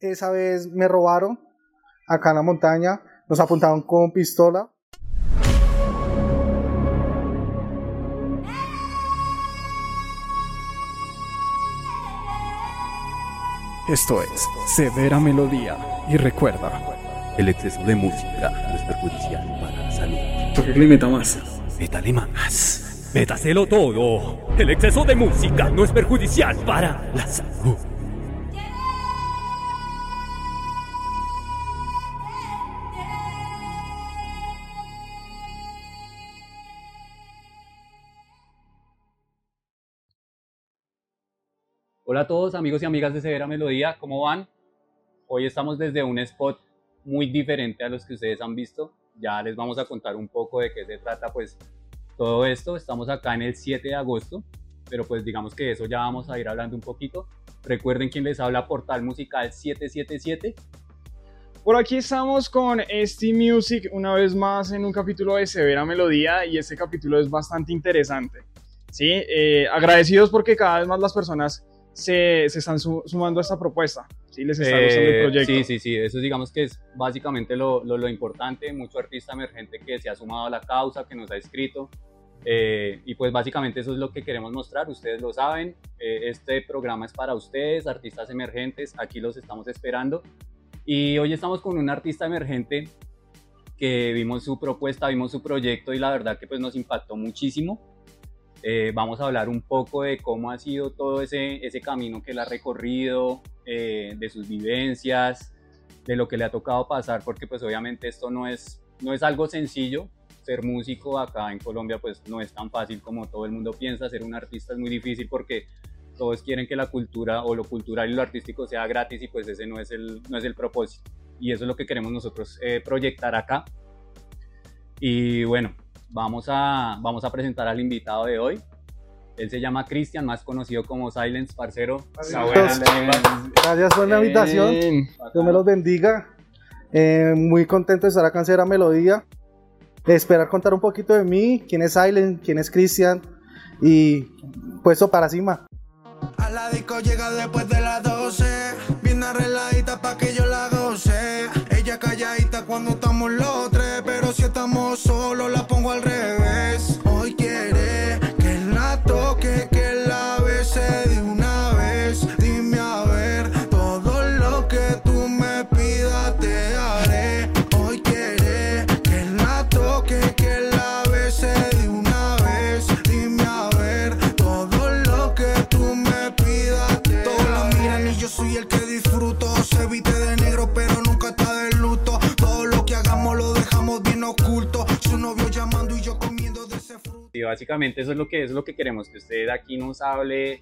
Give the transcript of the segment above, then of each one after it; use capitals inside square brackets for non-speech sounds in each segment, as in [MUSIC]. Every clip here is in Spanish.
esa vez me robaron acá en la montaña, nos apuntaron con pistola. Esto es Severa Melodía y recuerda, el exceso de música no es perjudicial para la salud. Toque meta más. Métale más. Métaselo todo. El exceso de música no es perjudicial para la salud. Hola a todos amigos y amigas de Severa Melodía, ¿cómo van? Hoy estamos desde un spot muy diferente a los que ustedes han visto. Ya les vamos a contar un poco de qué se trata pues todo esto. Estamos acá en el 7 de agosto, pero pues digamos que eso ya vamos a ir hablando un poquito. Recuerden quién les habla Portal Musical 777. Por aquí estamos con este Music una vez más en un capítulo de Severa Melodía y este capítulo es bastante interesante. ¿sí? Eh, agradecidos porque cada vez más las personas se, se están sumando a esta propuesta. ¿sí? Les está gustando el Eh, proyecto. Sí, sí, sí, eso digamos que es básicamente lo, lo, lo importante, mucho artista emergente que se ha sumado a la causa, que nos ha escrito, eh, y pues básicamente eso es lo que queremos mostrar, ustedes lo saben, eh, este programa es para ustedes, artistas emergentes, aquí los estamos esperando, y hoy estamos con un artista emergente que vimos su propuesta, vimos su proyecto y la verdad que pues nos impactó muchísimo. Eh, vamos a hablar un poco de cómo ha sido todo ese, ese camino que él ha recorrido, eh, de sus vivencias, de lo que le ha tocado pasar, porque pues obviamente esto no es, no es algo sencillo. Ser músico acá en Colombia pues no es tan fácil como todo el mundo piensa. Ser un artista es muy difícil porque todos quieren que la cultura o lo cultural y lo artístico sea gratis y pues ese no es el, no es el propósito. Y eso es lo que queremos nosotros eh, proyectar acá. Y bueno, vamos a, vamos a presentar al invitado de hoy. Él se llama Cristian, más conocido como Silence, parcero. Buena, Gracias por la invitación. Bien. Dios me los bendiga. Eh, muy contento de estar acá en Cera Melodía. Esperar contar un poquito de mí, quién es Silent, quién es Cristian y puesto para cima. A la disco llega después de las 12. Bien arregladita pa' que yo la goce. Ella calladita cuando estamos los tres. Pero si estamos solos, la básicamente eso es lo que es lo que queremos, que usted aquí nos hable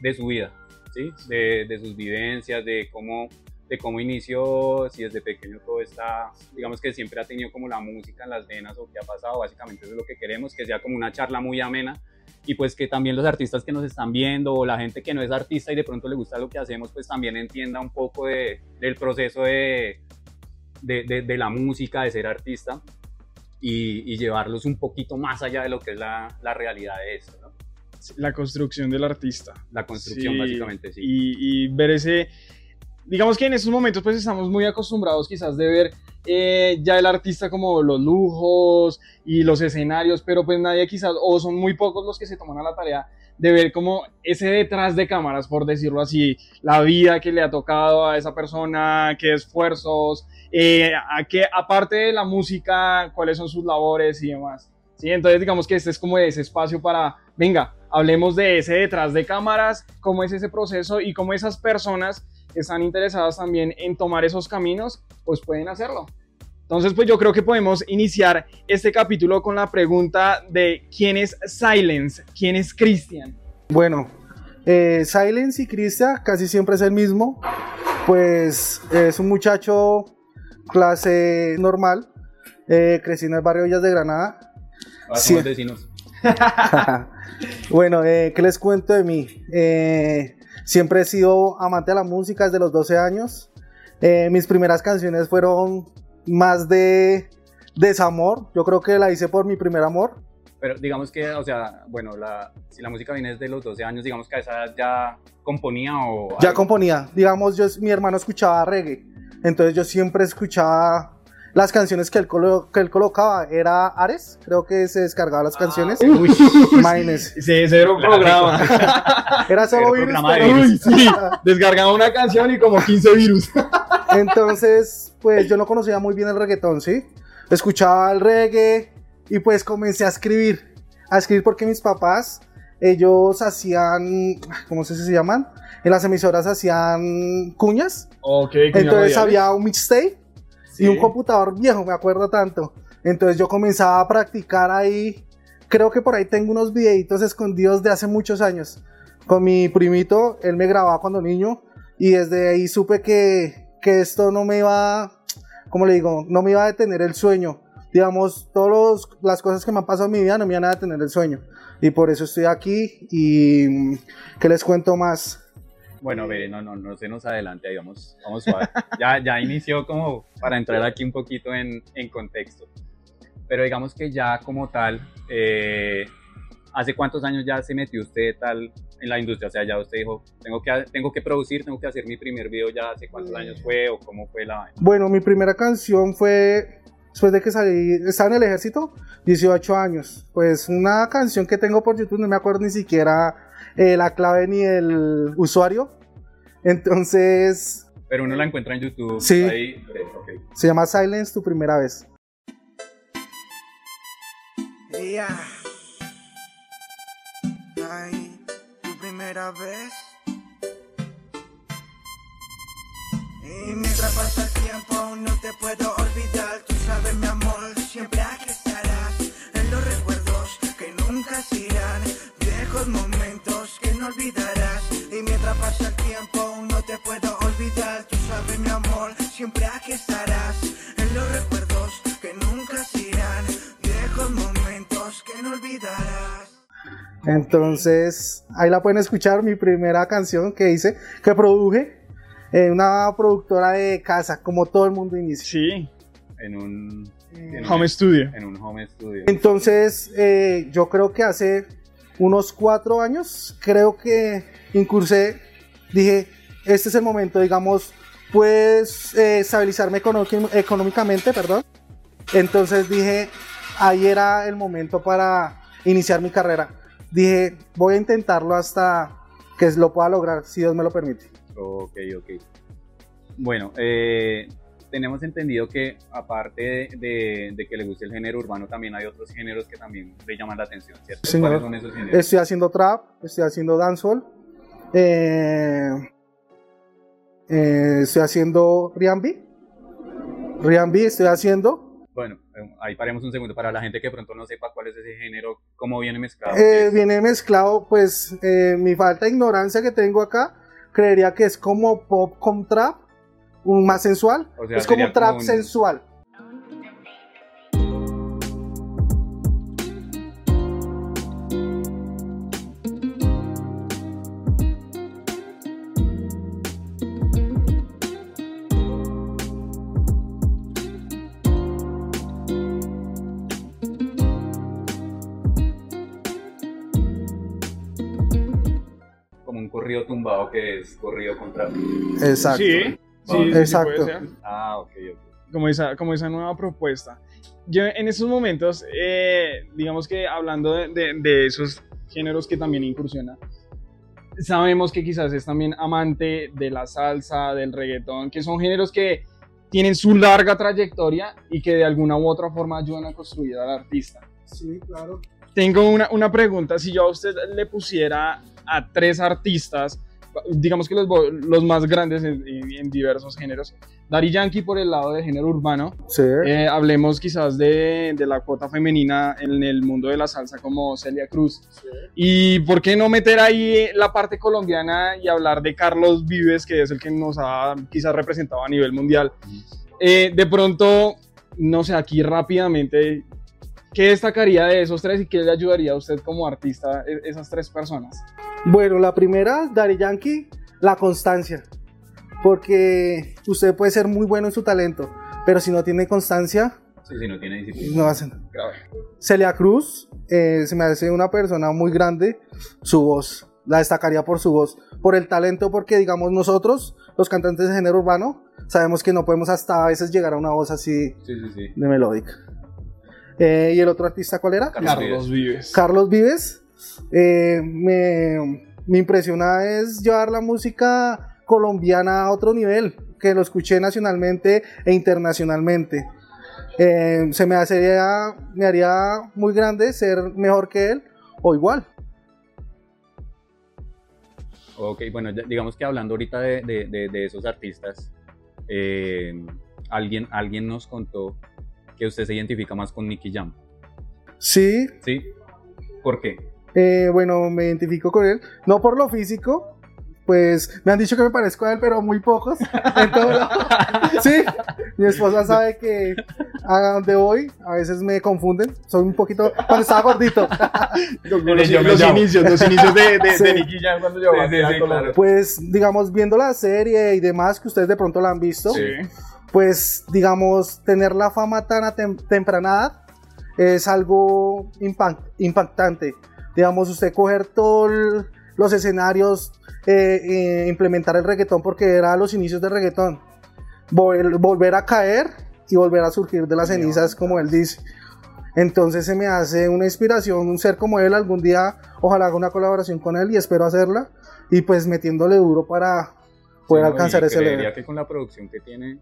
de su vida, ¿sí? de, de sus vivencias, de cómo, de cómo inició, si desde pequeño todo está, digamos que siempre ha tenido como la música en las venas o qué ha pasado, básicamente eso es lo que queremos, que sea como una charla muy amena y pues que también los artistas que nos están viendo o la gente que no es artista y de pronto le gusta lo que hacemos, pues también entienda un poco de, del proceso de, de, de, de la música, de ser artista y, y, llevarlos un poquito más allá de lo que es la, la realidad de esto, ¿no? La construcción del artista. La construcción, Sí, básicamente, sí. Y, y ver ese. Digamos que en estos momentos, pues estamos muy acostumbrados, quizás, de ver eh, ya el artista como los lujos y los escenarios, pero pues nadie, quizás, o son muy pocos los que se toman a la tarea de ver como ese detrás de cámaras, por decirlo así, la vida que le ha tocado a esa persona, qué esfuerzos, eh, a qué, aparte de la música, cuáles son sus labores y demás. ¿sí? Entonces, digamos que este es como ese espacio para, venga, hablemos de ese detrás de cámaras, cómo es ese proceso y cómo esas personas que están interesadas también en tomar esos caminos, pues pueden hacerlo. Entonces, pues yo creo que podemos iniciar este capítulo con la pregunta de quién es Silence, quién es Christian. Bueno, eh, Silence y Cristian casi siempre es el mismo. Pues es un muchacho clase normal. Eh, crecí en el barrio Villas de Granada. Ahora Sí. somos vecinos. [LAUGHS] [LAUGHS] bueno, eh, ¿qué les cuento de mí? Eh, siempre he sido amante de la música desde los 12 años. Eh, mis primeras canciones fueron más de desamor. Yo creo que la hice por mi primer amor. Pero digamos que, o sea, bueno, la, si la música viene desde los 12 años, digamos que a esa edad ya componía o... Ya algo. componía. Digamos, yo, mi hermano escuchaba reggae. Entonces yo siempre escuchaba las canciones que él, colo- que él colocaba. Era Ares, creo que se descargaba las canciones. Uy, Imagínense. sí, cero programa. [LAUGHS] Era solo Era virus, pero- Uy, sí. [LAUGHS] Descargaba una canción y como 15 virus. [LAUGHS] Entonces, pues yo no conocía muy bien el reggaetón, ¿sí? Escuchaba el reggae y pues comencé a escribir. A escribir porque mis papás, ellos hacían, ¿cómo se se llaman? En las emisoras hacían cuñas. Ok, Entonces había un mixtape y Sí. un computador viejo, me acuerdo tanto. Entonces yo comenzaba a practicar ahí. Creo que por ahí tengo unos videitos escondidos de hace muchos años. Con mi primito, él me grababa cuando niño y desde ahí supe que, que esto no me iba, ¿cómo le digo? No me iba a detener el sueño. Digamos, todas las cosas que me han pasado en mi vida no me iban a detener el sueño. Y por eso estoy aquí y ¿qué les cuento más? Bueno, ve, no, no, no se nos adelante, ahí vamos, vamos suave. Ya, ya inició como para entrar aquí un poquito en, en contexto. Pero digamos que ya como tal, eh, ¿hace cuántos años ya se metió usted tal en la industria? O sea, ya usted dijo, tengo que, tengo que producir, tengo que hacer mi primer video, ¿ya hace cuántos años fue o cómo fue la? Bueno, mi primera canción fue después de que salí, estaba en el ejército, 18 años. Pues una canción que tengo por YouTube, no me acuerdo ni siquiera eh, la clave ni el usuario. Entonces, Pero uno la encuentra en YouTube. Sí. Ahí, ok, ok. se llama Silence, tu primera vez. Yeah. Ay, tu primera vez. Y mientras pasa el tiempo no te puedo olvidar. Tú sabes, mi amor, siempre aquí estarás. En los recuerdos que nunca se irán. Viejos momentos que no olvidarás. Y mientras pasa el tiempo no te puedo olvidar. Tú sabes, mi amor, siempre aquí estarás. En los recuerdos que nunca se irán. Viejos momentos que no olvidarás. Entonces, ahí la pueden escuchar, mi primera canción que hice, que produje en una productora de casa, como todo el mundo inicia. Sí, En un, en un- Home Studio. En un home studio. Entonces, eh, yo creo que hace unos cuatro años, creo que incursé, dije, este es el momento, digamos, pues eh, estabilizarme económicamente, perdón. Entonces dije, ahí era el momento para iniciar mi carrera. Dije, voy a intentarlo hasta que lo pueda lograr, si Dios me lo permite. Ok, ok. Bueno, eh, tenemos entendido que aparte de, de- de que le guste el género urbano, también hay otros géneros que también le llaman la atención, ¿cierto? ¿Cuáles son esos géneros? Estoy haciendo trap, estoy haciendo dancehall, eh, eh, estoy haciendo Riambi, Riambi estoy haciendo. Bueno, eh, ahí paremos un segundo para la gente que pronto no sepa cuál es ese género, cómo viene mezclado. Eh, viene mezclado, pues mi falta de ignorancia que tengo acá, creería que es como pop con trap, más sensual, O sea, es como un trap como un- sensual. Como un corrido tumbado que es corrido con trap. Exacto. Sí, sí, Exacto. Ah, ok, ok. como esa, como esa nueva propuesta. Yo en esos momentos, eh, digamos que hablando de, de- de esos géneros que también incursiona, sabemos que quizás es también amante de la salsa, del reggaetón, que son géneros que tienen su larga trayectoria y que de alguna u otra forma ayudan a construir al artista. Sí, claro. Tengo una, una pregunta, si yo a usted le pusiera a tres artistas, digamos que los, los más grandes en, diversos géneros, Daddy Yankee por el lado del género urbano, Sí. eh, hablemos quizás de, de la cuota femenina en el mundo de la salsa como Celia Cruz. Y por qué no meter ahí la parte colombiana y hablar de Carlos Vives, que es el que nos ha quizás representado a nivel mundial. Eh, de pronto, no sé, aquí rápidamente, ¿qué destacaría de esos tres y qué le ayudaría a usted como artista e- esas tres personas? Bueno, la primera, Daddy Yankee, la constancia. Porque usted puede ser muy bueno en su talento, pero si no tiene constancia, Sí, sí, no tiene disciplina. No hacen. Grave. Celia Cruz eh, se me hace una persona muy grande. Su voz, la destacaría por su voz, por el talento, porque digamos nosotros, los cantantes de género urbano, sabemos que no podemos hasta a veces llegar a una voz así Sí, sí, sí. de melódica. Eh, ¿Y el otro artista cuál era? Carlos Vives. Carlos Vives. Eh, me, me impresiona es llevar la música colombiana a otro nivel, que lo escuché nacionalmente e internacionalmente. Eh, se me haría, me haría muy grande ser mejor que él o igual. Ok, bueno, ya- digamos que hablando ahorita de, de- de- de esos artistas, eh, alguien, alguien nos contó que usted se identifica más con Nicky Jam. Sí, ¿Sí? ¿Por qué? eh, bueno, me identifico con él, no por lo físico. Pues me han dicho que me parezco a él, pero muy pocos. [LAUGHS] En todo lado. Sí, mi esposa sabe que a donde voy a veces me confunden. Soy un poquito. Cuando estaba gordito, [LAUGHS] Los, Yo los inicios, los inicios de, de, Sí. de Nicky Jam cuando yo Sí, sí, sí, claro. pues digamos, viendo la serie y demás que ustedes de pronto la han visto, Sí. Pues digamos, tener la fama tan a tem- temprana es algo impact- impactante. Digamos, usted coger todos los escenarios, eh, eh, implementar el reggaetón porque era los inicios del reggaetón, Vol- volver a caer y volver a surgir de las cenizas, como él dice. Entonces se me hace una inspiración, un ser como él, algún día ojalá haga una colaboración con él y espero hacerla y pues metiéndole duro para poder alcanzar ese level. que con la producción que tiene,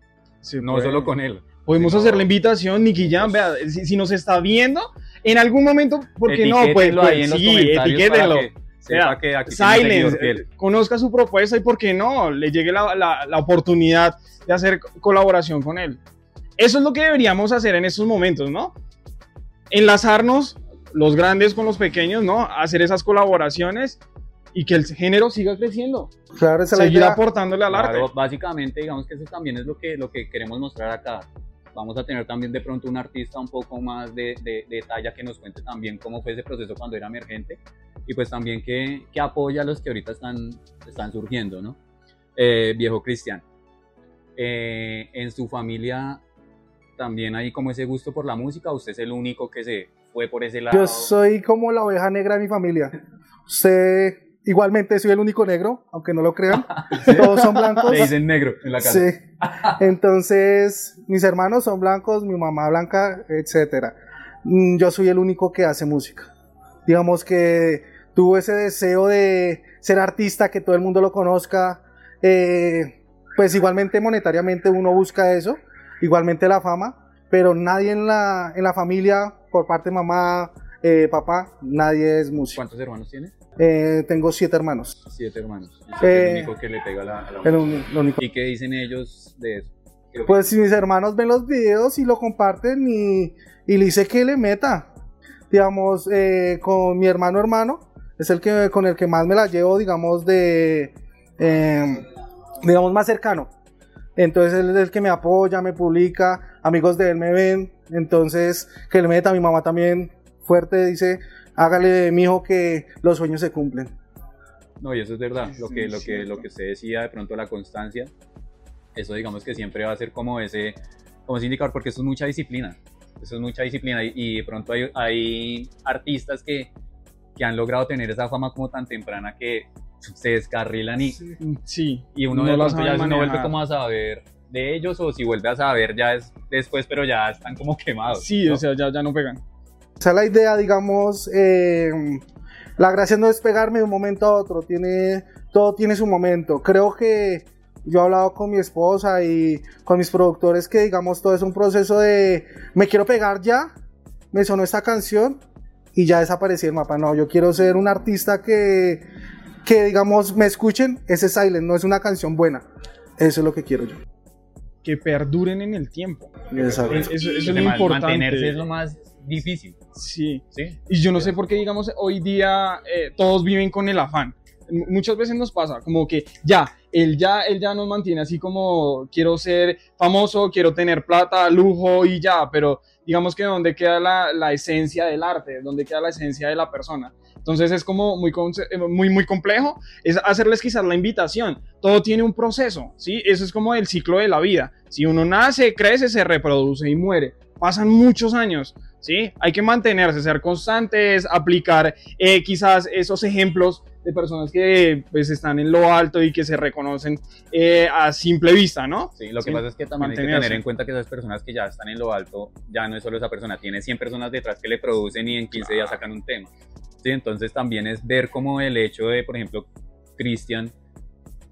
Sí, no solo con él. Podemos sino- hacer la invitación, Nicky Jam, vea, si, si nos está viendo, en algún momento, ¿por qué no? Pues, pues, sí, para etiquétenlo. que Silence, eh, conozca su propuesta y por qué no, le llegue la, la- la oportunidad de hacer colaboración con él. Eso es lo que deberíamos hacer en estos momentos, ¿no? Enlazarnos los grandes con los pequeños, ¿no? Hacer esas colaboraciones y que el género siga creciendo. Claro, esa es la Seguir idea. aportándole al Claro, arte. básicamente, digamos que eso también es lo que, lo que queremos mostrar acá. Vamos a tener también de pronto un artista un poco más de, de- de talla que nos cuente también cómo fue ese proceso cuando era emergente y pues también que, que apoya a los que ahorita están, están surgiendo, ¿no? Eh, viejo Cristian, eh, en su familia también hay como ese gusto por la música, usted es el único que se fue por ese lado. Yo soy como la oveja negra de mi familia. Usted, igualmente, soy el único negro, aunque no lo crean. [LAUGHS] Todos son blancos. Le dicen negro en la casa. Sí. Entonces, mis hermanos son blancos, mi mamá blanca, etcétera. Mm, Yo soy el único que hace música. Digamos que tuvo ese deseo de ser artista, que todo el mundo lo conozca. eh, pues igualmente monetariamente uno busca eso, igualmente la fama, pero nadie en la, en la familia, por parte de mamá, eh, papá, nadie es músico. ¿Cuántos hermanos tiene? Eh, tengo siete hermanos. Siete hermanos. Eh, el único que le pega la, a la El uni- lo único. ¿Y qué dicen ellos de eso? Pues si mis hermanos ven los videos y lo comparten y, y le dice que le meta. Digamos, eh, con mi hermano hermano, es el que con el que más me la llevo, digamos, de eh, digamos más cercano. Entonces él es el que me apoya, me publica, amigos de él me ven, entonces que le meta, mi mamá también fuerte dice, hágale mi hijo que los sueños se cumplen. No, y eso es verdad. Lo que, lo que, lo que usted decía, de pronto la constancia, eso digamos que siempre va a ser como ese, como ese indicador, porque eso es mucha disciplina. Eso es mucha disciplina. Y, y de pronto hay, hay artistas que, que han logrado tener esa fama como tan temprana que se descarrilan y, Sí. y uno no de pronto ya no vuelve como a saber de ellos, o si vuelve a saber ya es después, pero ya están como quemados. Sí, ¿no? o sea, ya, ya no pegan. Esa es la idea, digamos, eh, la gracia no es pegarme de un momento a otro, tiene, todo tiene su momento. Creo que yo he hablado con mi esposa y con mis productores que, digamos, todo es un proceso de, me quiero pegar ya, me sonó esta canción y ya desaparecí el mapa. No, yo quiero ser un artista que, que digamos, me escuchen, ese Silent, no es una canción buena. Eso es lo que quiero yo. Que perduren en el tiempo. Exacto. Eso, eso es lo importante. Mantenerse es lo más difícil. Sí. ¿sí? Y yo no sé por qué, digamos, hoy día eh, todos viven con el afán. Muchas veces nos pasa, como que ya, él ya, él ya nos mantiene así como quiero ser famoso, quiero tener plata, lujo y ya, pero digamos que donde queda la, la esencia del arte, donde queda la esencia de la persona. Entonces es como muy, eh, muy, muy complejo, es hacerles quizás la invitación. Todo tiene un proceso, ¿sí? Eso es como el ciclo de la vida. Si uno nace, crece, se reproduce y muere. Pasan muchos años. ¿Sí? Hay que mantenerse, ser constantes, aplicar eh, quizás esos ejemplos de personas que pues están en lo alto y que se reconocen eh, a simple vista, ¿no? Sí, lo que Sí, pasa es que también hay que tener en cuenta que esas personas que ya están en lo alto, ya no es solo esa persona, tiene 100 personas detrás que le producen y en 15 días sacan un tema. Sí, entonces también es ver como el hecho de, por ejemplo, Cristian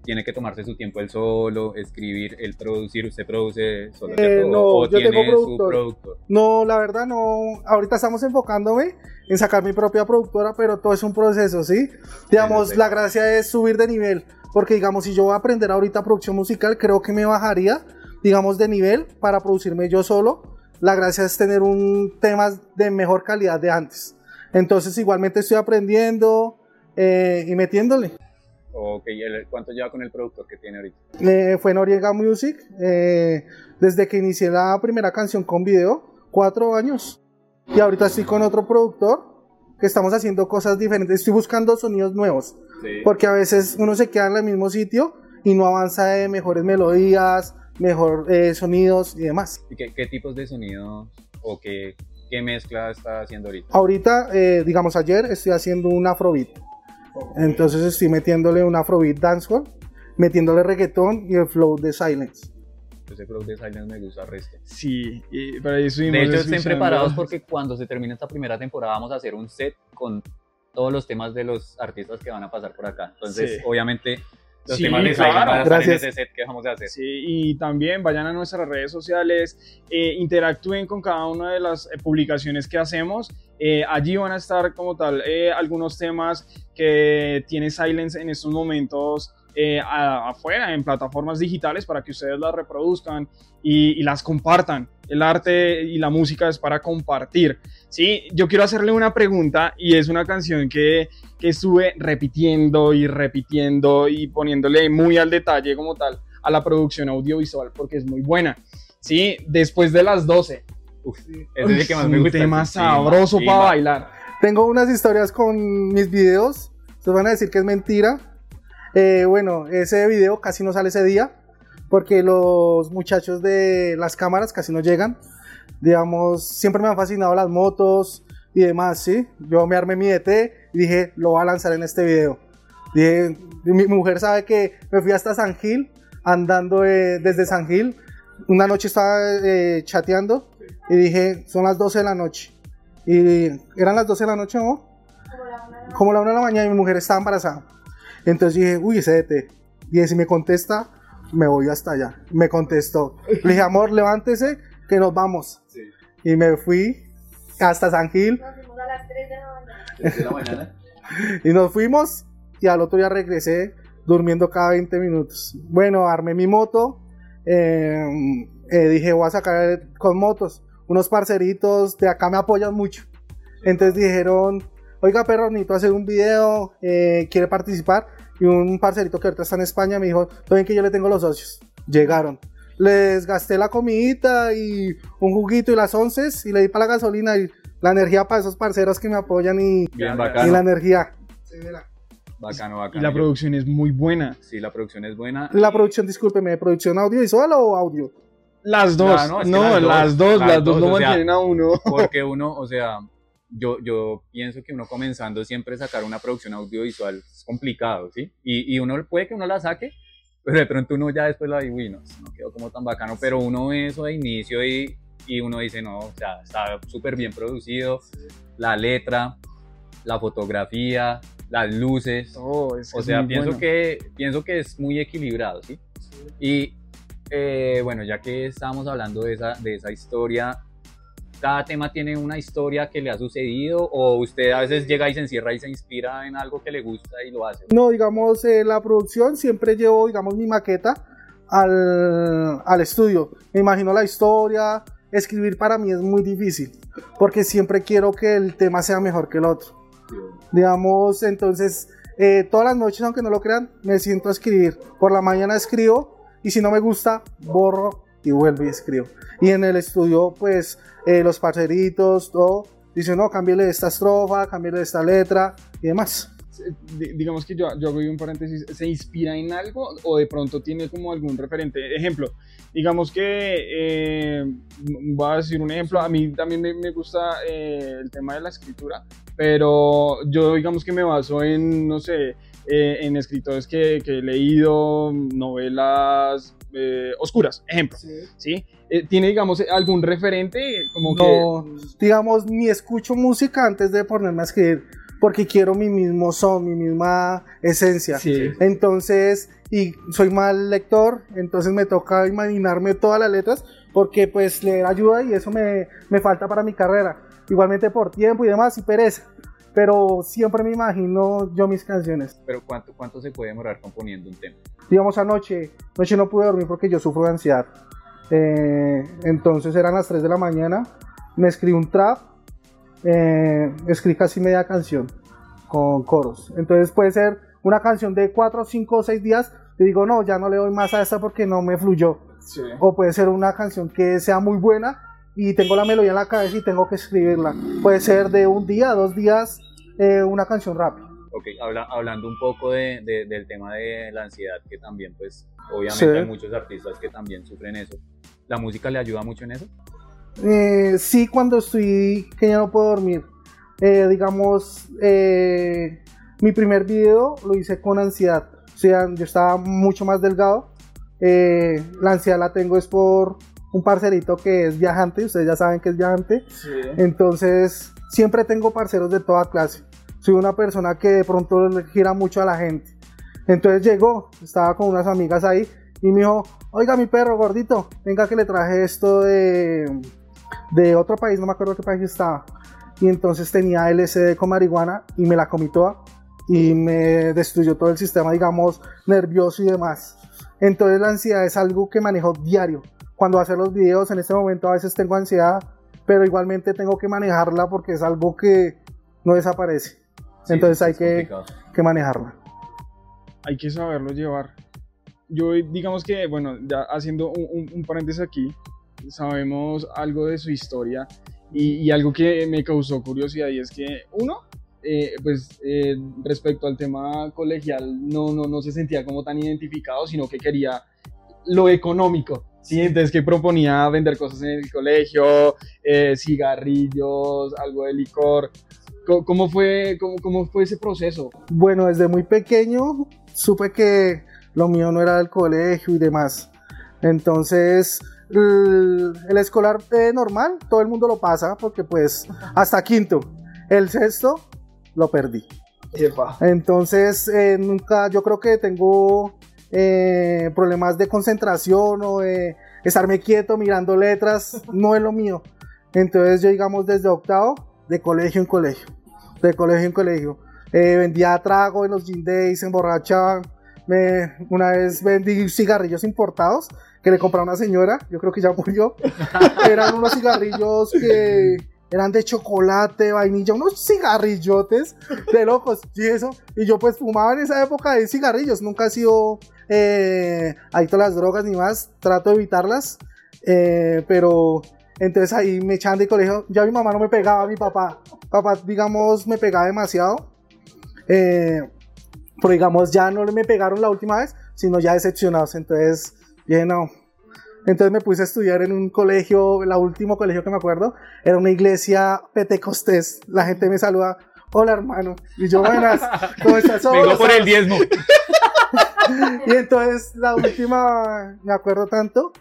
tiene que tomarse su tiempo él solo, escribir, él producir, usted produce solo, Eh, no, o yo tiene tengo su productor. productor. No, la verdad no. Ahorita estamos enfocándome en sacar mi propia productora, pero todo es un proceso, ¿sí? Digamos, sí. la gracia es subir de nivel, porque digamos, si yo voy a aprender ahorita producción musical, creo que me bajaría, digamos, de nivel para producirme yo solo. La gracia es tener un tema de mejor calidad de antes. Entonces, igualmente estoy aprendiendo eh, y metiéndole. Ok, ¿el- ¿cuánto lleva con el productor que tiene ahorita? Eh, fue Noriega Music, eh, desde que inicié la primera canción con video, cuatro años. Y ahorita estoy con otro productor que estamos haciendo cosas diferentes. Estoy buscando sonidos nuevos, Sí. porque a veces uno se queda en el mismo sitio y no avanza de mejores melodías, mejor eh, sonidos y demás. ¿Y qué, qué tipos de sonidos o qué, qué mezcla está haciendo ahorita? Ahorita, eh, digamos ayer, estoy haciendo un afrobeat. Entonces estoy metiéndole un afrobeat dancehall, metiéndole reggaetón y el flow de silence. Ese flow de Silence me gusta el resto. Sí, y ahí estuvimos De hecho, estén preparados porque cuando se termine esta primera temporada vamos a hacer un set con todos los temas de los artistas que van a pasar por acá. Entonces, Sí. obviamente, los Sí, temas de claro. Gracias. ese set que vamos a hacer. Sí, y también vayan a nuestras redes sociales, eh, interactúen con cada una de las eh, publicaciones que hacemos. Eh, allí van a estar como tal eh, algunos temas que tiene Silence en estos momentos eh, a- afuera, en plataformas digitales, para que ustedes las reproduzcan y, y las compartan. El arte y la música es para compartir. Sí, yo quiero hacerle una pregunta y es una canción que, que estuve repitiendo y repitiendo y poniéndole muy al detalle como tal a la producción audiovisual porque es muy buena. Sí, después de las 12. Ese es el que más me un gusta. tema el Chima, sabroso para bailar. Tengo unas historias con mis videos. Ustedes van a decir que es mentira. Eh, bueno, ese video casi no sale ese día. Porque los muchachos de las cámaras casi no llegan. Digamos, siempre me han fascinado las motos y demás, ¿sí? Yo me armé mi DT y dije, lo voy a lanzar en este video. Dije, mi mujer sabe que me fui hasta San Gil, andando eh, desde San Gil. Una noche estaba eh, chateando y dije, son las 12 de la noche. Y eran las 12 de la noche, ¿no? Como la 1 de la mañana y mi mujer estaba embarazada. Entonces dije, uy, ese DT. Dije, si me contesta, me voy hasta allá. Me contestó. Le dije, amor, levántese, que nos vamos. Y me fui hasta San Gil Nos fuimos a las 3 de la mañana. ¿De la mañana? y nos fuimos. Y al otro día regresé durmiendo cada 20 minutos. Bueno, armé mi moto. eh, eh, dije, voy a sacar con motos. Unos parceritos de acá me apoyan mucho. Entonces dijeron, oiga, perro, necesito hacer un video. eh, ¿Quiere participar? Y un parcerito que ahorita está en España me dijo, bien que yo le tengo los socios. Llegaron. Les gasté la comidita y un juguito y las once y le di para la gasolina y la energía para esos parceros que me apoyan y, Bien y la energía. Bacano, Y bacano. la Yo- producción es muy buena. Sí, la producción es buena. La producción, discúlpeme, ¿producción audiovisual o audio? Las dos. No, las dos, las dos, las las dos dos, lo o sea, mantienen a uno. Porque uno, o sea, yo, yo pienso que uno comenzando siempre sacar una producción audiovisual es complicado, ¿sí? Y, y uno puede que uno la saque, pero de pronto uno ya después la dice, uy, no, no quedó como tan bacano, pero uno ve eso de inicio y, y uno dice, no, o sea, está súper bien producido, la letra, la fotografía, las luces, Oh, es- o sea, pienso bueno. que, pienso que es muy equilibrado, ¿sí? Y eh, bueno, ya que estábamos hablando de esa, de esa historia, ¿cada tema tiene una historia que le ha sucedido o usted a veces llega y se encierra y se inspira en algo que le gusta y lo hace? No, digamos, eh, la producción siempre llevo, digamos, mi maqueta al, al estudio. Me imagino la historia. Escribir para mí es muy difícil porque siempre quiero que el tema sea mejor que el otro. Digamos, entonces, eh, todas las noches, aunque no lo crean, me siento a escribir. Por la mañana escribo y si no me gusta, borro y vuelvo y escribo. Y en el estudio, pues, eh, los parceritos, todo, dicen, no, cámbiale esta estrofa, cámbiale esta letra y demás. di- digamos que yo, yo hago un paréntesis, ¿se inspira en algo o de pronto tiene como algún referente? Ejemplo, digamos que, eh, voy a decir un ejemplo, a mí también me, me gusta eh, el tema de la escritura, pero yo digamos que me baso en, no sé, eh, en escritores que, que he leído, novelas eh, oscuras, ejemplo, ¿sí? Eh, ¿Tiene, digamos, algún referente como que... No, digamos, ni escucho música antes de ponerme a escribir, porque quiero mi mismo son, mi misma esencia. Sí. Entonces, y soy mal lector, entonces me toca imaginarme todas las letras, porque pues leer ayuda y eso me, me falta para mi carrera. Igualmente por tiempo y demás, y pereza. Pero siempre me imagino yo mis canciones. Pero ¿cuánto, ¿cuánto se puede demorar componiendo un tema? digamos anoche, anoche no pude dormir porque yo sufro de ansiedad. Eh, entonces eran las 3 de la mañana, me escribí un trap, eh, escribí casi media canción con coros. Entonces puede ser una canción de 4, 5 o 6 días y digo, no, ya no le doy más a esta porque no me fluyó. O puede ser una canción que sea muy buena y tengo la melodía en la cabeza y tengo que escribirla. Puede ser de un día, dos días, eh, una canción rápida. Ok, habla- hablando un poco de, de- del tema de la ansiedad, que también, pues, obviamente Sí. hay muchos artistas que también sufren eso. ¿La música le ayuda mucho en eso? Eh, sí, cuando estoy que ya no puedo dormir. Eh, digamos, eh, mi primer video lo hice con ansiedad. O sea, yo estaba mucho más delgado. Eh, la ansiedad la tengo es por un parcerito que es viajante. Ustedes ya saben que es viajante. Entonces, siempre tengo parceros de toda clase. Soy una persona que de pronto le gira mucho a la gente. Entonces llegó, estaba con unas amigas ahí y me dijo, oiga mi perro gordito, venga que le traje esto de, de otro país, no me acuerdo qué país estaba. Y entonces tenía LSD con marihuana y me la comí toda y me destruyó todo el sistema, digamos, nervioso y demás. Entonces la ansiedad es algo que manejo diario. Cuando hacer los videos, en este momento a veces tengo ansiedad, pero igualmente tengo que manejarla porque es algo que no desaparece. Sí, Entonces hay que, que manejarla. hay que saberlo llevar. Yo digamos que, bueno, ya haciendo un, un- un paréntesis aquí, sabemos algo de su historia y, y algo que me causó curiosidad y es que uno, eh, pues eh, respecto al tema colegial, no, no, no se sentía como tan identificado, sino que quería lo económico. Sí, entonces que proponía vender cosas en el colegio, eh, cigarrillos, algo de licor. Co- ¿Cómo fue, cómo, cómo fue ese proceso? Bueno, desde muy pequeño supe que lo mío no era del colegio y demás. Entonces, el, el escolar eh, normal, todo el mundo lo pasa porque pues hasta quinto. El sexto lo perdí. Entonces, eh, nunca, yo creo que tengo eh, problemas de concentración o de estarme quieto mirando letras, no es lo mío. Entonces, yo digamos desde octavo, de colegio en colegio, de colegio en colegio. Eh, vendía trago en los gin days, se emborrachaban. Me, una vez vendí cigarrillos importados que le compré a una señora, yo creo que ya murió. [LAUGHS] Eran unos cigarrillos que eran de chocolate, vainilla, unos cigarrillotes de locos y eso. Y yo pues fumaba en esa época de cigarrillos, nunca he sido eh, adicto a las drogas ni más, trato de evitarlas, eh, pero entonces ahí me echaban de colegio, ya mi mamá no me pegaba, mi papá, papá digamos me pegaba demasiado, eh, pero digamos ya no me pegaron la última vez, sino ya decepcionados, entonces dije no. Entonces me puse a estudiar en un colegio, el último colegio que me acuerdo, era una iglesia pentecostés. La gente me saluda, hola hermano. Y yo, buenas, ¿cómo estás? [LAUGHS] Vengo por el diezmo. [LAUGHS] Y entonces la última, me acuerdo tanto,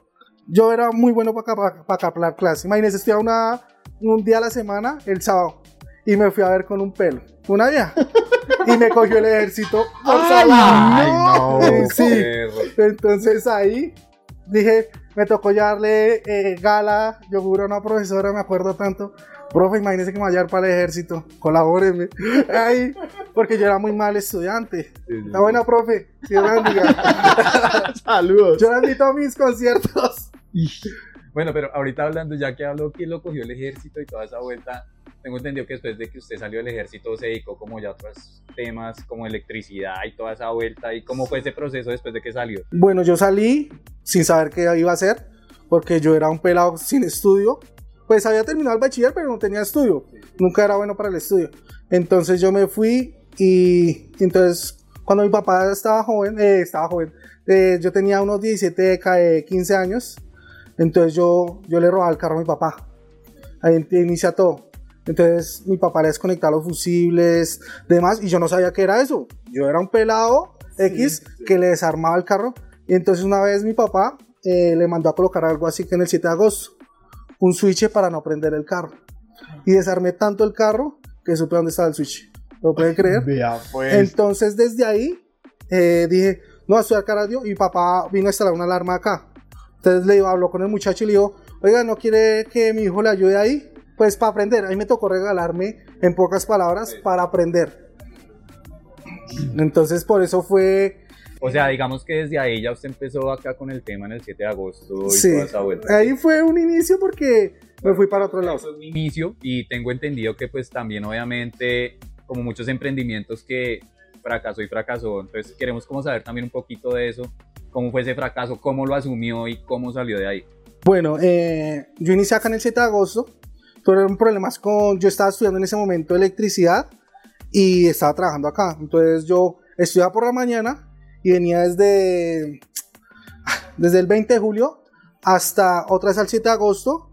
yo era muy bueno para caplar clase. Imagínense, estudiaba una, un día a la semana, el sábado, y me fui a ver con un pelo, una vieja, y me cogió el ejército por Ay, no. no. Sí. perro. Entonces ahí dije, me tocó llevarle eh, gala, yogur a una profesora, me acuerdo tanto. Profe, imagínese que me va a llevar para el ejército, colabóreme. Ahí, [LAUGHS] porque yo era muy mal estudiante. La buena profe, bendiga. [LAUGHS] Saludos. Yo la invito a mis conciertos. Bueno, pero ahorita hablando, ya que habló que lo cogió el ejército y toda esa vuelta, tengo entendido que después de que usted salió del ejército se dedicó como ya a otros temas como electricidad y toda esa vuelta. ¿Y cómo fue ese proceso después de que salió? Bueno, yo salí sin saber qué iba a hacer, porque yo era un pelado sin estudio. Pues había terminado el bachiller, pero no tenía estudio. Nunca era bueno para el estudio. Entonces yo me fui Y entonces, cuando mi papá estaba joven, eh, estaba joven, eh, yo tenía unos 17, eh, 15 años, entonces yo, yo le robaba el carro a mi papá. Ahí in- inicia todo. Entonces mi papá le desconectaba los fusibles, demás, y yo no sabía qué era eso. Yo era un pelado X que le desarmaba el carro. Y entonces una vez mi papá eh, le mandó a colocar algo así que en el 7 de agosto, un switch para no prender el carro. Y desarmé tanto el carro que supe dónde estaba el switch. ¿Lo pueden creer? Vea, pues. Entonces desde ahí eh, dije, no, estoy acá radio y papá vino a instalar una alarma acá. Entonces le digo, habló con el muchacho y le digo, oiga, ¿no quiere que mi hijo le ayude ahí? Pues para aprender. Ahí me tocó regalarme, en pocas palabras, para aprender. Entonces por eso fue, O sea, digamos que desde ahí ya usted empezó acá con el tema en el 7 de agosto y sí, toda esa vuelta. ahí fue un inicio porque me fui para otro lado. Eso es un inicio y tengo entendido que pues también obviamente como muchos emprendimientos que fracasó y fracasó, entonces queremos como saber también un poquito de eso, cómo fue ese fracaso, cómo lo asumió y cómo salió de ahí. Bueno, eh, yo inicié acá en el 7 de agosto. Tuvieron problemas con. Yo estaba estudiando en ese momento electricidad y estaba trabajando acá. Entonces yo estudiaba por la mañana y venía desde, desde el 20 de julio hasta otra vez al 7 de agosto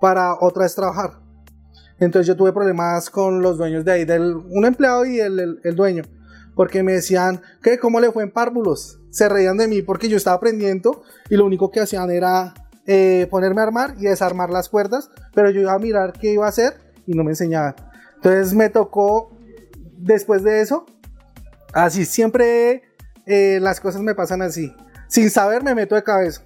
para otra vez trabajar. Entonces yo tuve problemas con los dueños de ahí, del, un empleado y el, el- el dueño, porque me decían que cómo le fue en párvulos. Se reían de mí porque yo estaba aprendiendo y lo único que hacían era eh, ponerme a armar y desarmar las puertas, pero yo iba a mirar qué iba a hacer y no me enseñaban. Entonces me tocó, después de eso, así siempre eh, las cosas me pasan así. Sin saber me meto de cabeza.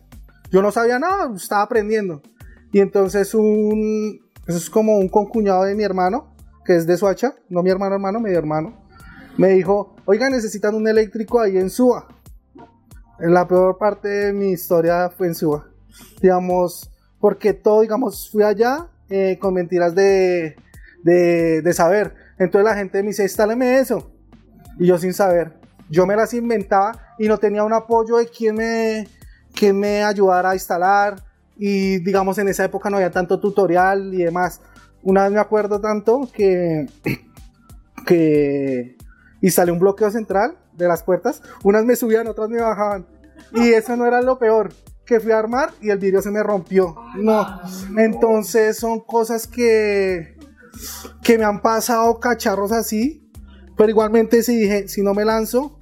Yo no sabía nada, estaba aprendiendo. Y entonces un, eso es como un concuñado de mi hermano, que es de Suacha, no mi hermano hermano, mi hermano, me dijo, oiga, necesitan un eléctrico ahí en Suba. La peor parte de mi historia fue en Suba. Digamos, porque todo, digamos, fui allá eh, con mentiras de, de, de saber. Entonces la gente me dice, instáleme eso. Y yo sin saber. Yo me las inventaba y no tenía un apoyo de quien me, quien me ayudara a instalar. Y digamos, en esa época no había tanto tutorial y demás. Una vez me acuerdo tanto que, [CLEARS THROAT] que instalé un bloqueo central de las puertas. Unas me subían, otras me bajaban. Y eso no era lo peor. Que fui a armar y el vidrio se me rompió. No. Entonces son cosas que, que me han pasado cacharros así. Pero igualmente si dije, si no me lanzo,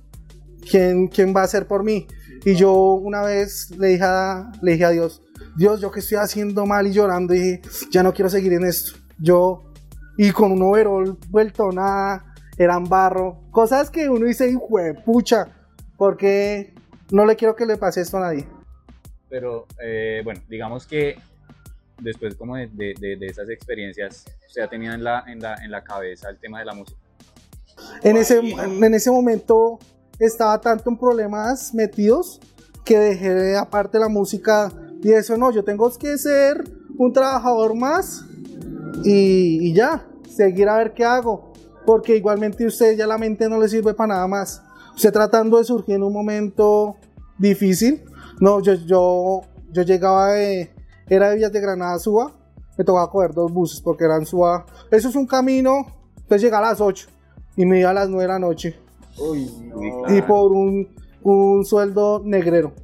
¿quién, quién va a hacer por mí? Y yo una vez le dije a, le dije a Dios, Dios, yo que estoy haciendo mal y llorando, y dije, ya no quiero seguir en esto. Yo, y con un overol vuelto nada, eran barro, cosas que uno dice, hijo de pucha, porque no le quiero que le pase esto a nadie. Pero eh, bueno, digamos que después como de, de- de- de esas experiencias, usted ya tenía en la, en, la, en la cabeza el tema de la música. En ese, en ese momento estaba tanto en problemas metidos que dejé aparte la música y eso no, yo tengo que ser un trabajador más y, y ya, seguir a ver qué hago, porque igualmente usted ya la mente no le sirve para nada más. Usted tratando de surgir en un momento difícil, no, yo, yo, yo llegaba de, era de Villas de Granada a Suba, me tocaba coger dos buses porque eran Suba, eso es un camino, entonces llegaba a las 8 y me iba a las 9 de la noche y por un, un sueldo negrero.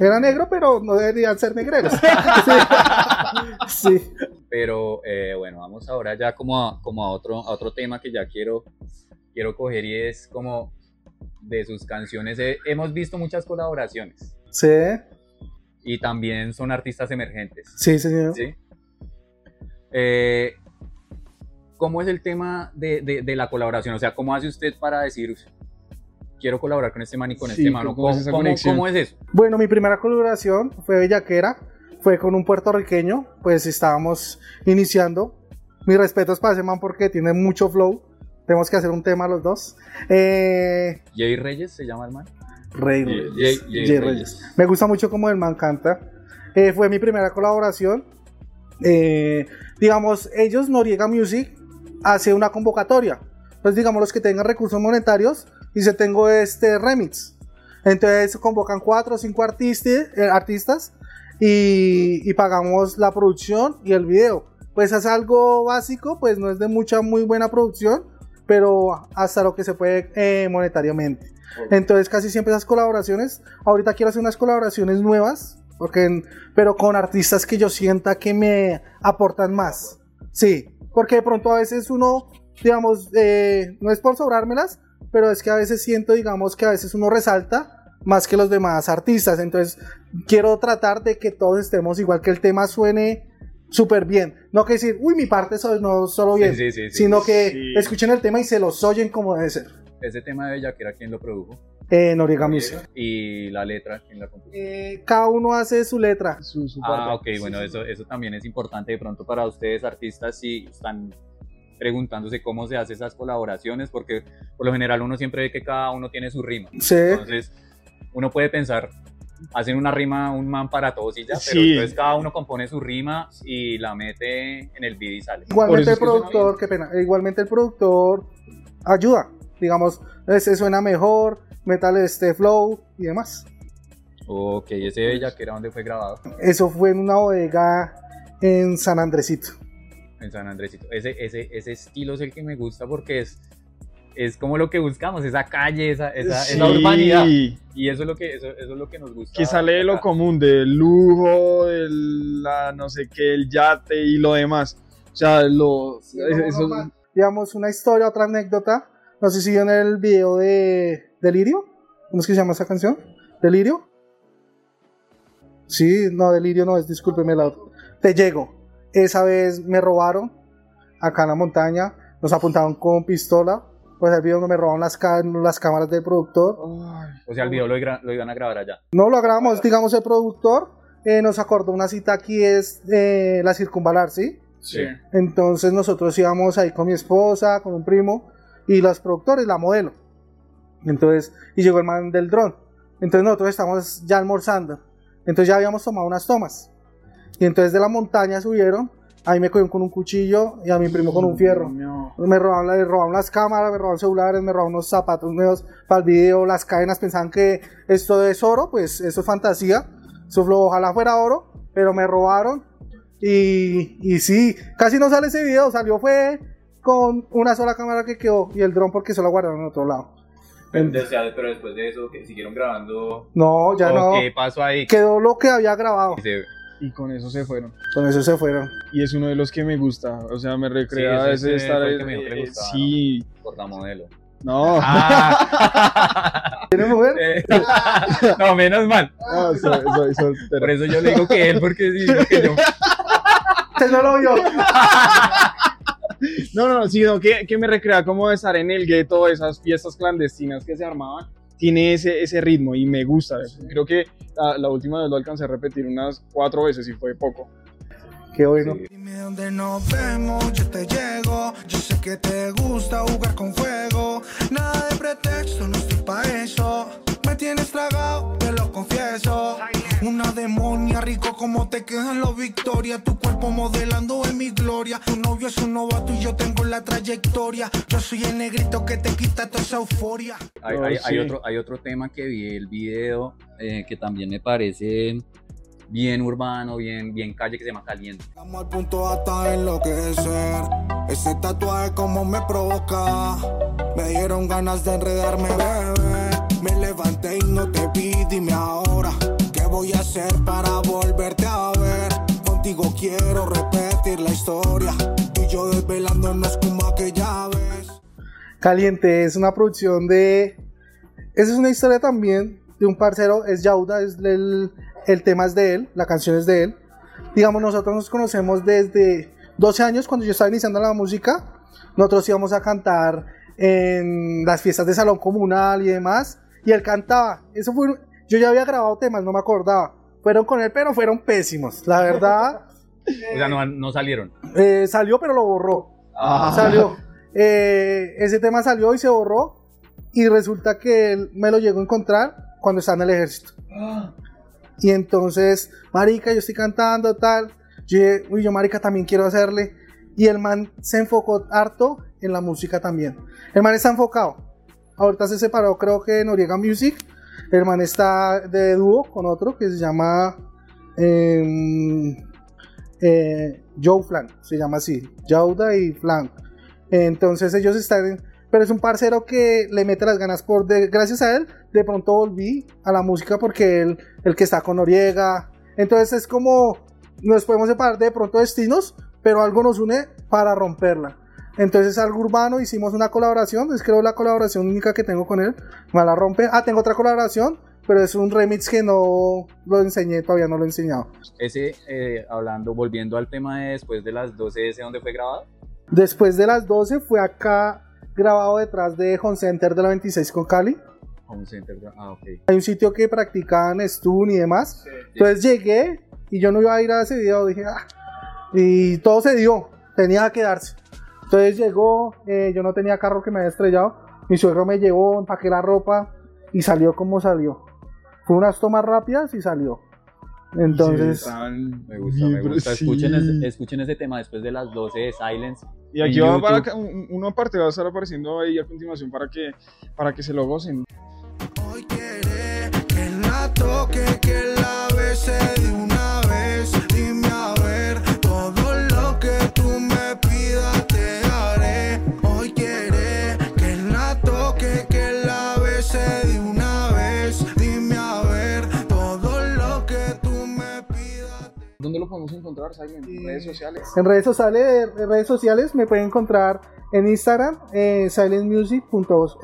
Era negro, pero no deberían ser negreros. [LAUGHS] sí. sí. Pero eh, bueno, vamos ahora ya como a, como a, otro, a otro tema que ya quiero, quiero coger y es como de sus canciones. Eh, hemos visto muchas colaboraciones Sí, y también son artistas emergentes. sí, señor. ¿sí? Eh, ¿Cómo es el tema de, de- de la colaboración? O sea, ¿cómo hace usted para decir, quiero colaborar con este man y con Sí, este mano? ¿cómo cómo es eso? Bueno, mi primera colaboración fue Bellaquera, fue con un puertorriqueño, pues estábamos iniciando. Mis respetos para ese man porque tiene mucho flow. Tenemos que hacer un tema los dos. Eh, Jay Reyes se llama el man. Rey Reyes. Jay- Jay Jay Reyes. Me gusta mucho como el man canta. Eh, fue mi primera colaboración. Eh, digamos, ellos, Noriega Music, hace una convocatoria. Pues digamos, los que tengan recursos monetarios, dice, tengo este remix. Entonces convocan cuatro o cinco artistas, eh, artistas y, y pagamos la producción y el video. Pues es algo básico, pues no es de mucha, muy buena producción, pero hasta lo que se puede eh, monetariamente. Entonces casi siempre esas colaboraciones, ahorita quiero hacer unas colaboraciones nuevas, porque, pero con artistas que yo sienta que me aportan más. Sí, porque de pronto a veces uno, digamos, eh, no es por sobrármelas, pero es que a veces siento, digamos, que a veces uno resalta más que los demás artistas. Entonces quiero tratar de que todos estemos igual, que el tema suene súper bien. No que decir, uy, mi parte so- no solo bien, Sí, sí, sí, sí. sino que Sí. escuchen el tema y se los oyen como debe ser. Ese tema de Bellaquera, ¿quién lo produjo? Eh, Noriega Music. Y la letra, ¿quién la compuso? Eh, cada uno hace su letra. Su, su Ah, parte. ok, bueno, eso, eso también es importante de pronto para ustedes artistas si están preguntándose cómo se hacen esas colaboraciones, porque por lo general uno siempre ve que cada uno tiene su rima. Sí. Entonces, uno puede pensar, hacen una rima, un man para todos y ya, pero Sí. entonces cada uno compone su rima y la mete en el beat y sale. Igualmente el productor, qué pena, igualmente el productor ayuda, digamos, ese suena mejor, metal este flow y demás. Ok, ese Bellaquera, ¿dónde fue grabado? Eso fue en una bodega en San Andresito. En San Andresito. Ese, ese, ese estilo es el que me gusta porque es, es como lo que buscamos, esa calle, esa, esa, esa Sí, urbanidad. Y eso es lo que, eso, eso es lo que nos gusta. Que sale de lo acá. común, del lujo, de la no sé qué, el yate y lo demás. O sea, lo, Sí, no, eso- normal. Digamos, una historia, otra anécdota. No sé si vieron el video de Delirio. ¿Cómo es que se llama esa canción? ¿Delirio? Sí, no, Delirio no es, discúlpeme la. Te llego. Esa vez me robaron acá en la montaña. Nos apuntaron con pistola. Pues el video no me robaron las, las cámaras del productor. Ay, O sea, el video lo iban a grabar allá. No lo grabamos, digamos, el productor eh, nos acordó una cita aquí, es eh, la circunvalar, ¿sí? sí. Entonces nosotros íbamos ahí con mi esposa, con un primo y los productores, la modelo. Entonces, y llegó el man del dron. Entonces nosotros estamos ya almorzando. Entonces ya habíamos tomado unas tomas. Y entonces de la montaña subieron. Ahí me cogieron con un cuchillo y a mi primo con un fierro. No. Me robaron, le robaron las cámaras, me robaron celulares, me robaron unos zapatos nuevos para el video, las cadenas. Pensaban que esto es oro, pues eso es fantasía. Eso ojalá fuera oro, pero me robaron. Y, y sí, casi no sale ese video, salió fue con una sola cámara que quedó y el dron porque se lo guardaron en otro lado. Pero, después de eso, que siguieron grabando. No, ya no. ¿Qué pasó ahí? Quedó lo que había grabado. Se- Y con eso se fueron. Con eso se fueron. Y es uno de los que me gusta. O sea, me recrea Sí, a ese- veces ese estar. el que eh, gustaba, sí. por la modelo. No. Ah. ¿Tiene mujer? Eh, no, menos mal. No, soy, soy soltero. Por eso yo le digo que él, porque sí, que yo. [LAUGHS] Usted no lo vio. No, no, no, sino que, que me recrea como de estar en el gueto, esas fiestas clandestinas que se armaban. Tiene ese, ese ritmo y me gusta. Creo que la, la última vez lo alcancé a repetir unas cuatro veces y fue poco. Qué bueno. Dime dónde nos vemos, yo te llego. Yo sé que te gusta jugar con fuego. Nada de pretexto, no rico como te quedan los victorias. Tu cuerpo modelando en mi gloria. Tu novio es un novato y yo tengo la trayectoria. Yo soy el negrito que te quita toda esa euforia. Hay, hay- hay otro, hay otro tema que vi el video eh, que también me parece bien urbano, bien, bien calle, que se llama Caliente. Estamos al punto hasta enloquecer. Ese tatuaje como me provoca. Me dieron ganas de enredarme, bebé. Me levanté y no te vi, dime ahora. ¿Qué voy a hacer para volverte a ver? Contigo quiero repetir la historia. Y yo desvelándonos como aquella vez. Caliente es una producción de. Esa es una historia también de un parcero, es Yauda, es el, el tema es de él, la canción es de él. Digamos, nosotros nos conocemos desde 12 años, cuando yo estaba iniciando la música. Nosotros íbamos a cantar en las fiestas de salón comunal y demás. Y él cantaba. Eso fue. Yo ya había grabado temas, no me acordaba. Fueron con él, pero fueron pésimos. La verdad, [LAUGHS] O sea, no, no salieron. eh, salió, pero lo borró. Ah. Salió. Eh, ese tema salió y se borró. Y resulta que él me lo llegó a encontrar cuando estaba en el ejército. Y entonces, Marica, yo estoy cantando, tal. Yo dije, uy, yo, Marica, también quiero hacerle. Y el man se enfocó harto en la música también. El man está enfocado. Ahorita se separó, creo que Noriega Music. El está de dúo con otro que se llama em, eh, Joe Flan, se llama así. Yauda y Flan. Entonces ellos están pero es un parcero que le mete las ganas por de, gracias a él de pronto volví a la música porque él el que está con Noriega entonces es como nos podemos separar de pronto destinos pero algo nos une para romperla entonces algo urbano hicimos una colaboración es creo la colaboración única que tengo con él me la rompe ah tengo otra colaboración pero es un remix que no lo enseñé todavía no lo he enseñado Ese, eh, hablando, volviendo al tema de después de las 12, ¿ese dónde fue grabado? después de las 12 fue acá grabado detrás de Home Center de la 26 con Cali Home Center. Ah, ok. hay un sitio que practicaban stun y demás. Entonces llegué y yo no iba a ir a ese video, dije, ah, y todo se dio, tenía que darse. Entonces llegó, eh, yo no tenía carro que me había estrellado, mi suegro me llevó, empaqué la ropa y salió como salió. Fue unas tomas rápidas y salió. Entonces, Me gusta, me gusta. Escuchen, ese, escuchen ese tema después de las 12 de Silence. Y aquí va para YouTube. acá, un- una parte va a estar apareciendo ahí a continuación para que, para que se lo gocen. Hoy quiere que la toque, que la bese de una podemos encontrar, Silent? ¿En redes sociales? en redes sociales, en redes sociales me pueden encontrar en Instagram, eh, silentmusic.co.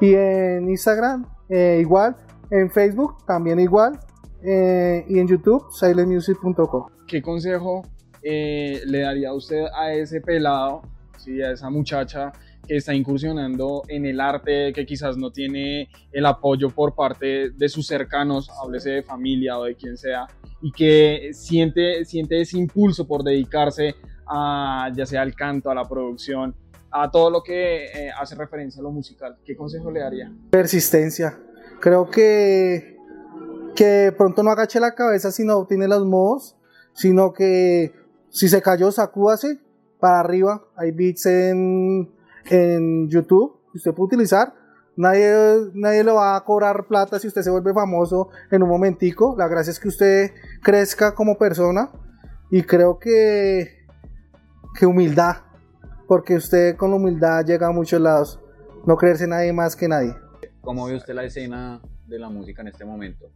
y en Instagram, eh, igual, en Facebook, también igual, eh, y en YouTube, silentmusic.co. ¿Qué consejo eh, le daría usted a ese pelado, ¿sí? a esa muchacha que está incursionando en el arte, que quizás no tiene el apoyo por parte de sus cercanos, háblese de familia o de quien sea, y que siente, siente ese impulso por dedicarse a ya sea al canto, a la producción, a todo lo que eh, hace referencia a lo musical? ¿Qué consejo le daría? Persistencia. Creo que, que pronto no agache la cabeza si no obtiene los modos, sino que si se cayó, sacúdase para arriba. Hay beats en, en YouTube que usted puede utilizar. Nadie, nadie le va a cobrar plata si usted se vuelve famoso en un momentico. La gracia es que usted crezca como persona y creo que, que humildad, porque usted con humildad llega a muchos lados. No creerse nadie más que nadie. ¿Cómo ve usted la escena de la música en este momento?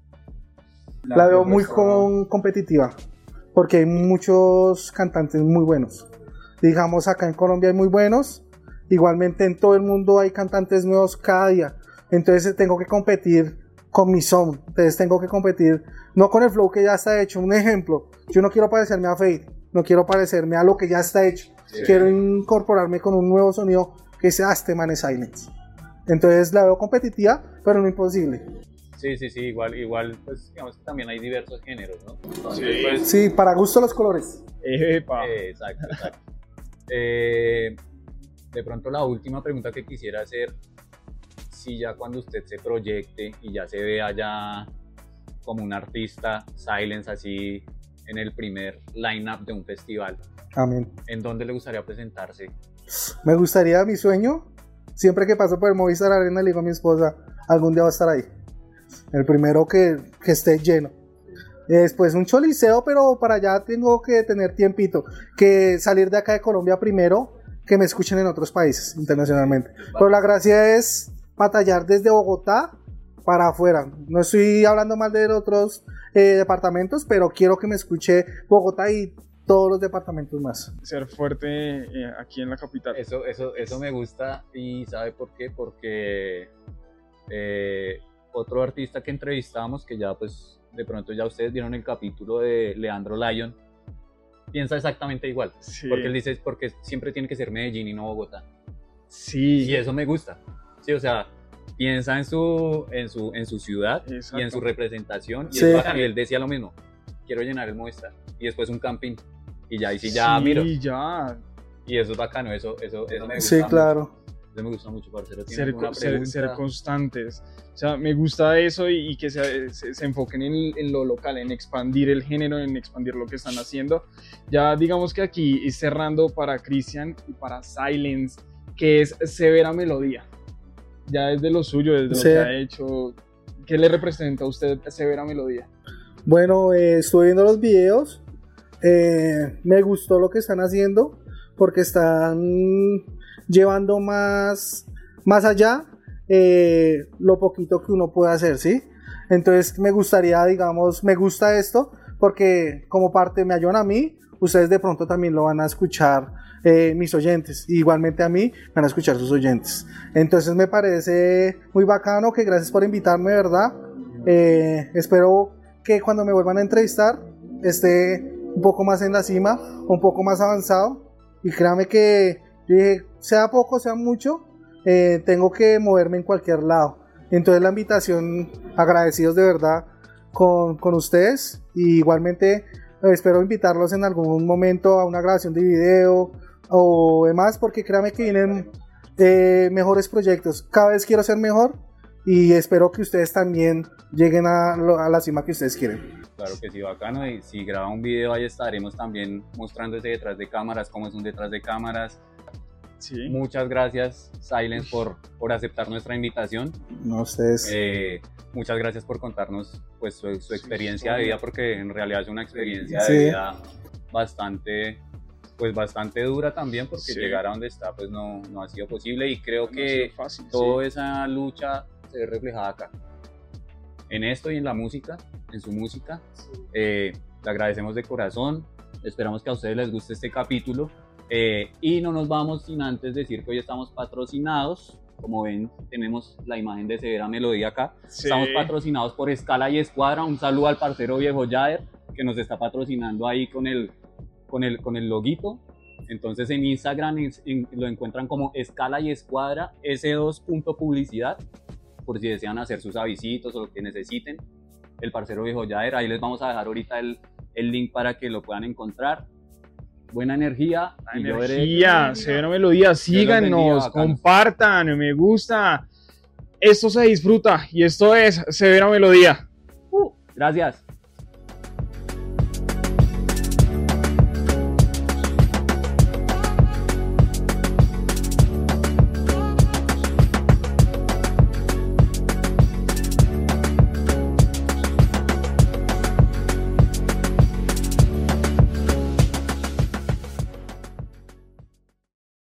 La veo muy con- competitiva, porque hay muchos cantantes muy buenos. Digamos, acá en Colombia hay muy buenos, igualmente en todo el mundo hay cantantes nuevos cada día. Entonces tengo que competir con mi son, entonces tengo que competir no con el flow que ya está hecho. Un ejemplo, yo no quiero parecerme a Fade, no quiero parecerme a lo que ya está hecho. Quiero incorporarme con un nuevo sonido que sea "Ah, este man es Silence. Entonces la veo competitiva, pero no imposible. Sí, sí, sí, igual, igual, pues digamos que también hay diversos géneros, ¿no? Entonces, pues, Sí, para gusto los colores. [LAUGHS] Epa. Eh, exacto, exacto. Eh, de pronto la última pregunta que quisiera hacer, si ya cuando usted se proyecte y ya se vea ya como un artista silence así en el primer line-up de un festival, Amén. ¿en dónde le gustaría presentarse? Me gustaría, mi sueño, siempre que paso por el Movistar Arena, le digo a mi esposa, algún día va a estar ahí. El primero que, que esté lleno. Eh, Después un choliseo, pero para allá tengo que tener tiempito. Que salir de acá de Colombia primero, que me escuchen en otros países internacionalmente. Pero la gracia es batallar desde Bogotá para afuera. No estoy hablando mal de otros eh, departamentos, pero quiero que me escuche Bogotá y todos los departamentos más. Ser fuerte eh, aquí en la capital. Eso, eso, eso me gusta y ¿sabe por qué? Porque eh, otro artista que entrevistamos, que ya pues de pronto ya ustedes vieron el capítulo de Leandro Lyon, piensa exactamente igual. Sí. Porque él dice, porque siempre tiene que ser Medellín y no Bogotá. Sí. Y eso me gusta. Sí, o sea, piensa en su, en su, en su ciudad y en su representación. Y, Sí. y él decía lo mismo, quiero llenar el Movistar. Y después un camping. Y ya, y sí, ya sí, miro. ya. Y eso es bacano, eso, eso, eso me gusta Sí, mucho. Eso me gusta mucho, parcero. ¿Tiene Ser, ser, ser constantes. O sea, me gusta eso y, y que se, se- se enfoquen en, en lo local, en expandir el género, en expandir lo que están haciendo. Ya digamos que aquí cerrando para Christian y para Silence, que es severa melodía. Ya es de lo suyo, desde Sí. lo que ha hecho. ¿Qué le representa a usted severa melodía? Bueno, eh, estuve viendo los videos. eh, me gustó lo que están haciendo porque están llevando más, más allá eh, lo poquito que uno puede hacer, ¿sí? Entonces me gustaría, digamos, me gusta esto porque como parte me ayudan a mí, ustedes de pronto también lo van a escuchar eh, mis oyentes. Igualmente a mí van a escuchar sus oyentes. Entonces me parece muy bacano que gracias por invitarme, ¿verdad? Eh, espero que cuando me vuelvan a entrevistar esté un poco más en la cima, un poco más avanzado. Y créame que dije, sea poco, sea mucho, eh, tengo que moverme en cualquier lado. Entonces la invitación, agradecidos de verdad con, con ustedes. Y igualmente espero invitarlos en algún momento a una grabación de video o demás, porque créame que vienen eh, mejores proyectos. Cada vez quiero ser mejor y espero que ustedes también lleguen a, lo- a la cima que ustedes quieren. Claro que sí, bacano. Y si graba un video, ahí estaremos también mostrando ese detrás de cámaras, cómo es un detrás de cámaras. Sí. Muchas gracias, Silence, por, por aceptar nuestra invitación. No, ustedes. Eh, muchas gracias por contarnos pues, su, su experiencia de vida, porque en realidad es una experiencia Sí. de vida bastante, pues, bastante dura también, porque Sí. llegar a donde está pues, no, no ha sido posible. Y creo No que fácil, toda sí. esa lucha se ve reflejada acá. En esto y en la música, en su música. Eh, le agradecemos de corazón. Esperamos que a ustedes les guste este capítulo. Eh, y no nos vamos sin antes decir que hoy estamos patrocinados. Como ven, tenemos la imagen de Severa Melodía acá. Sí. Estamos patrocinados por Escala y Escuadra. Un saludo al parcero viejo Jader, que nos está patrocinando ahí con el, con el, con el loguito. Entonces en Instagram es- en- lo encuentran como Escala y Escuadra S2.publicidad, por si desean hacer sus avisitos o lo que necesiten. El parcero viejo Jader, ahí les vamos a dejar ahorita el, el link para que lo puedan encontrar. Buena energía. La y energía, melodía, síganos, compartan, me gusta. Esto se disfruta y esto es severa melodía. Gracias.